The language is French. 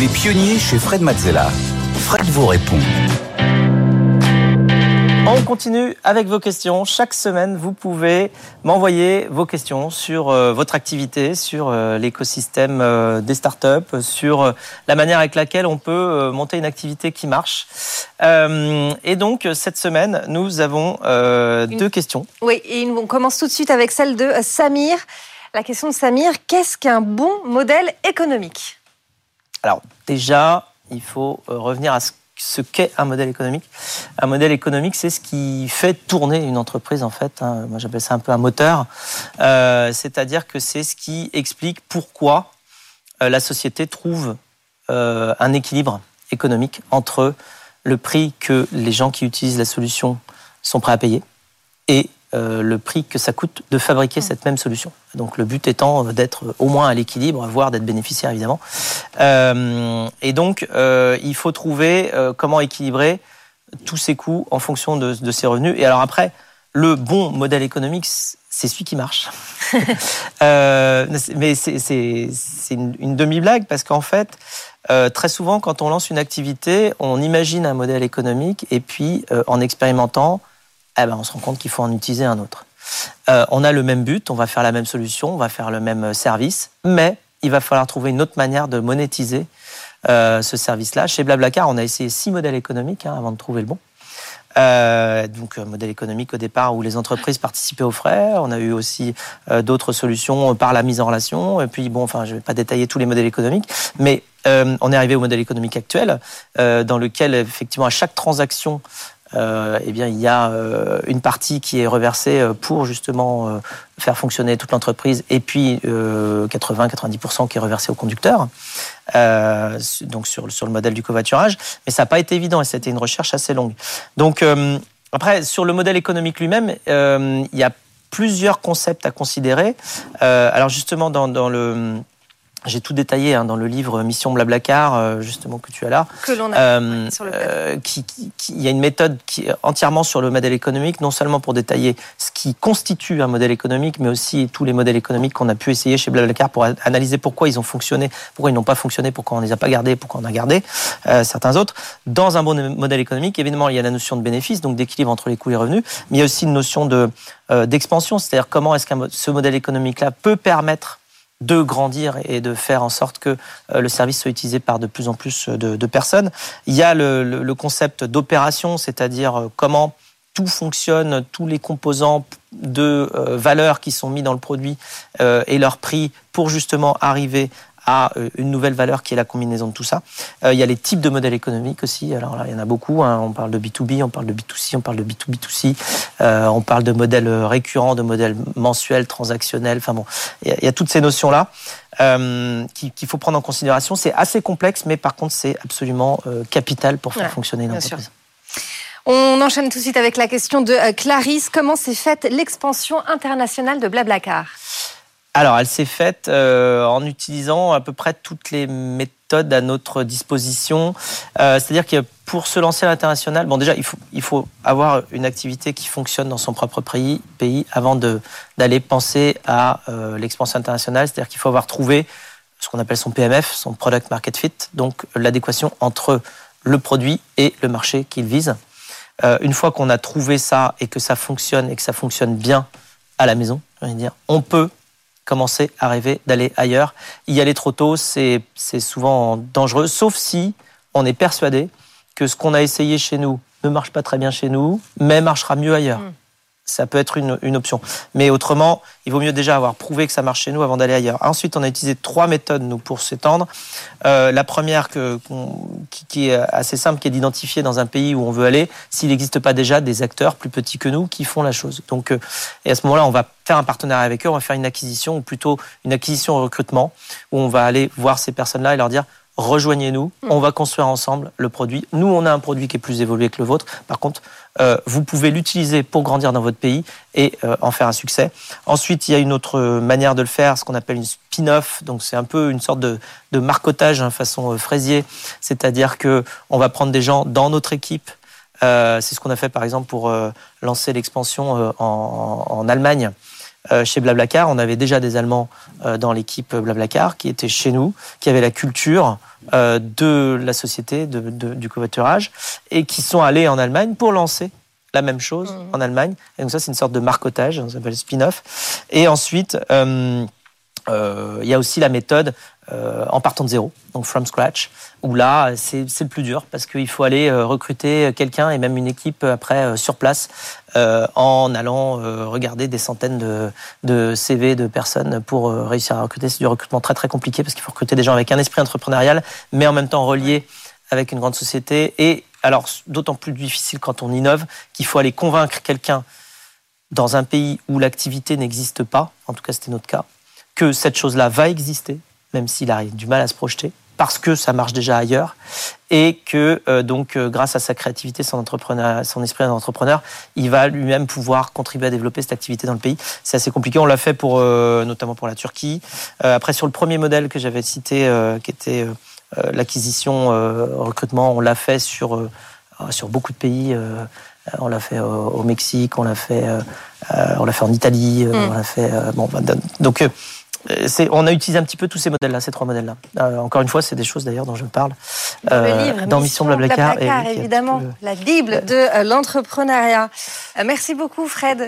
Les pionniers chez Fred Mazzella. Fred vous répond. On continue avec vos questions. Chaque semaine, vous pouvez m'envoyer vos questions sur euh, votre activité, sur euh, l'écosystème euh, des startups, sur la manière avec laquelle on peut monter une activité qui marche. et donc, cette semaine, nous avons deux questions. Oui, et on commence tout de suite avec celle de Samir. La question de Samir, qu'est-ce qu'un bon modèle économique? Alors, déjà, il faut revenir à ce qu'est un modèle économique. Un modèle économique, c'est ce qui fait tourner une entreprise, en fait. Hein. Moi, j'appelle ça un peu un moteur. Euh, c'est-à-dire que c'est ce qui explique pourquoi euh, la société trouve euh, un équilibre économique entre le prix que les gens qui utilisent la solution sont prêts à payer et euh, le prix que ça coûte de fabriquer cette même solution. Donc le but étant d'être au moins à l'équilibre, voire d'être bénéficiaire évidemment. Euh, et donc euh, il faut trouver comment équilibrer tous ces coûts en fonction de, de, ces revenus. Et alors après, le bon modèle économique, c'est celui qui marche. mais c'est une, une demi-blague parce qu'en fait, très souvent, quand on lance une activité, on imagine un modèle économique et puis en expérimentant, eh ben, on se rend compte qu'il faut en utiliser un autre. Euh, on a le même but, on va faire la même solution, on va faire le même euh, service, mais il va falloir trouver une autre manière de monétiser euh, ce service-là. Chez Blablacar, on a essayé six modèles économiques hein, avant de trouver le bon. donc modèle économique au départ où les entreprises participaient aux frais. On a eu aussi d'autres solutions par la mise en relation. Et puis bon, enfin, je vais pas détailler tous les modèles économiques, mais on est arrivé au modèle économique actuel dans lequel effectivement à chaque transaction euh, eh bien, il y a euh, une partie qui est reversée euh, pour justement faire fonctionner toute l'entreprise, et puis 80-90% qui est reversé au conducteur, donc sur, sur le modèle du covoiturage. Mais ça n'a pas été évident, et c'était une recherche assez longue. Donc, après, sur le modèle économique lui-même, il y a plusieurs concepts à considérer. alors justement, dans le j'ai tout détaillé hein, dans le livre Mission Blablacar, euh, justement que tu as là. Que l'on a euh, sur le euh, qui, Il y a une méthode qui est entièrement sur le modèle économique, non seulement pour détailler ce qui constitue un modèle économique, mais aussi tous les modèles économiques qu'on a pu essayer chez Blablacar pour analyser pourquoi ils ont fonctionné, pourquoi ils n'ont pas fonctionné, pourquoi on ne les a pas gardés, pourquoi on a gardé certains autres. Dans un bon modèle économique, évidemment, il y a la notion de bénéfice, donc d'équilibre entre les coûts et les revenus, mais il y a aussi une notion de d'expansion, c'est-à-dire comment est-ce que ce modèle économique-là peut permettre de grandir et de faire en sorte que euh, le service soit utilisé par de plus en plus de, personnes. Il y a le, concept d'opération, c'est-à-dire euh, comment tout fonctionne, tous les composants de euh, valeur qui sont mis dans le produit et leur prix pour justement arriver à euh, une nouvelle valeur qui est la combinaison de tout ça. Euh, il y a les types de modèles économiques aussi. Alors là, il y en a beaucoup. Hein. On parle de B2B, on parle de B2C, on parle de B2B2C. Euh, on parle de modèles récurrents, de modèles mensuels, transactionnels. Enfin bon, il y a, toutes ces notions-là qu'il faut prendre en considération. C'est assez complexe, mais par contre, c'est absolument capital pour faire fonctionner une entreprise. On enchaîne tout de suite avec la question de Clarisse. Comment s'est faite l'expansion internationale de Blablacar? Alors, elle s'est faite euh, en utilisant à peu près toutes les méthodes à notre disposition. Euh, c'est-à-dire que pour se lancer à l'international, bon déjà, il faut, avoir une activité qui fonctionne dans son propre pays, pays avant d'aller penser à euh, l'expansion internationale. C'est-à-dire qu'il faut avoir trouvé ce qu'on appelle son PMF, son Product Market Fit, donc l'adéquation entre le produit et le marché qu'il vise. une fois qu'on a trouvé ça et que ça fonctionne et que ça fonctionne bien à la maison, dire, on peut commencer à rêver d'aller ailleurs. Y aller trop tôt, c'est souvent dangereux, sauf si on est persuadé que ce qu'on a essayé chez nous ne marche pas très bien chez nous, mais marchera mieux ailleurs. Mm ça peut être une, option. Mais autrement, il vaut mieux déjà avoir prouvé que ça marche chez nous avant d'aller ailleurs. Ensuite, on a utilisé trois méthodes nous pour s'étendre. Euh, la première qui, est assez simple, qui est d'identifier dans un pays où on veut aller s'il n'existe pas déjà des acteurs plus petits que nous qui font la chose. Donc, euh, et à ce moment-là, on va faire un partenariat avec eux, on va faire une acquisition ou plutôt une acquisition au recrutement où on va aller voir ces personnes-là et leur dire rejoignez-nous, hmm. on va construire ensemble le produit. Nous, on a un produit qui est plus évolué que le vôtre. Par contre, euh, vous pouvez l'utiliser pour grandir dans votre pays et euh, en faire un succès. Ensuite, il y a une autre manière de le faire, ce qu'on appelle une spin-off. Donc, c'est un peu une sorte de, de marcotage, hein, façon euh, fraisier. C'est-à-dire que on va prendre des gens dans notre équipe. c'est ce qu'on a fait, par exemple, pour lancer l'expansion en, en Allemagne. Euh, chez Blablacar, on avait déjà des Allemands euh, dans l'équipe Blablacar qui étaient chez nous, qui avaient la culture de la société du covoiturage et qui sont allés en Allemagne pour lancer la même chose mmh. en Allemagne. Et donc ça, c'est une sorte de marcotage, on s'appelle spin-off. Et ensuite, il y a aussi la méthode euh, en partant de zéro, donc from scratch, où là, c'est le plus dur parce qu'il faut aller euh, recruter quelqu'un et même une équipe après euh, sur place en allant regarder des centaines de, de, CV de personnes pour réussir à recruter. C'est du recrutement très très compliqué parce qu'il faut recruter des gens avec un esprit entrepreneurial, mais en même temps relié avec une grande société. Et alors, d'autant plus difficile quand on innove qu'il faut aller convaincre quelqu'un dans un pays où l'activité n'existe pas, en tout cas c'était notre cas, que cette chose-là va exister, même s'il a du mal à se projeter, parce que ça marche déjà ailleurs, et que euh, donc euh, grâce à sa créativité, son, entrepreneur, son esprit d'entrepreneur, il va lui-même pouvoir contribuer à développer cette activité dans le pays. C'est assez compliqué. On l'a fait pour euh, notamment pour la Turquie. après sur le premier modèle que j'avais cité, qui était l'acquisition recrutement, on l'a fait sur sur beaucoup de pays. on l'a fait au Mexique, on l'a fait, on l'a fait en Italie, mm. on l'a fait. bon, bah, donc euh, on a utilisé un petit peu tous ces modèles-là, ces trois modèles-là. Euh, encore une fois, c'est des choses d'ailleurs dont je parle euh, dans Mission, Blablacar, évidemment, la bible de l'entrepreneuriat. merci beaucoup, Fred.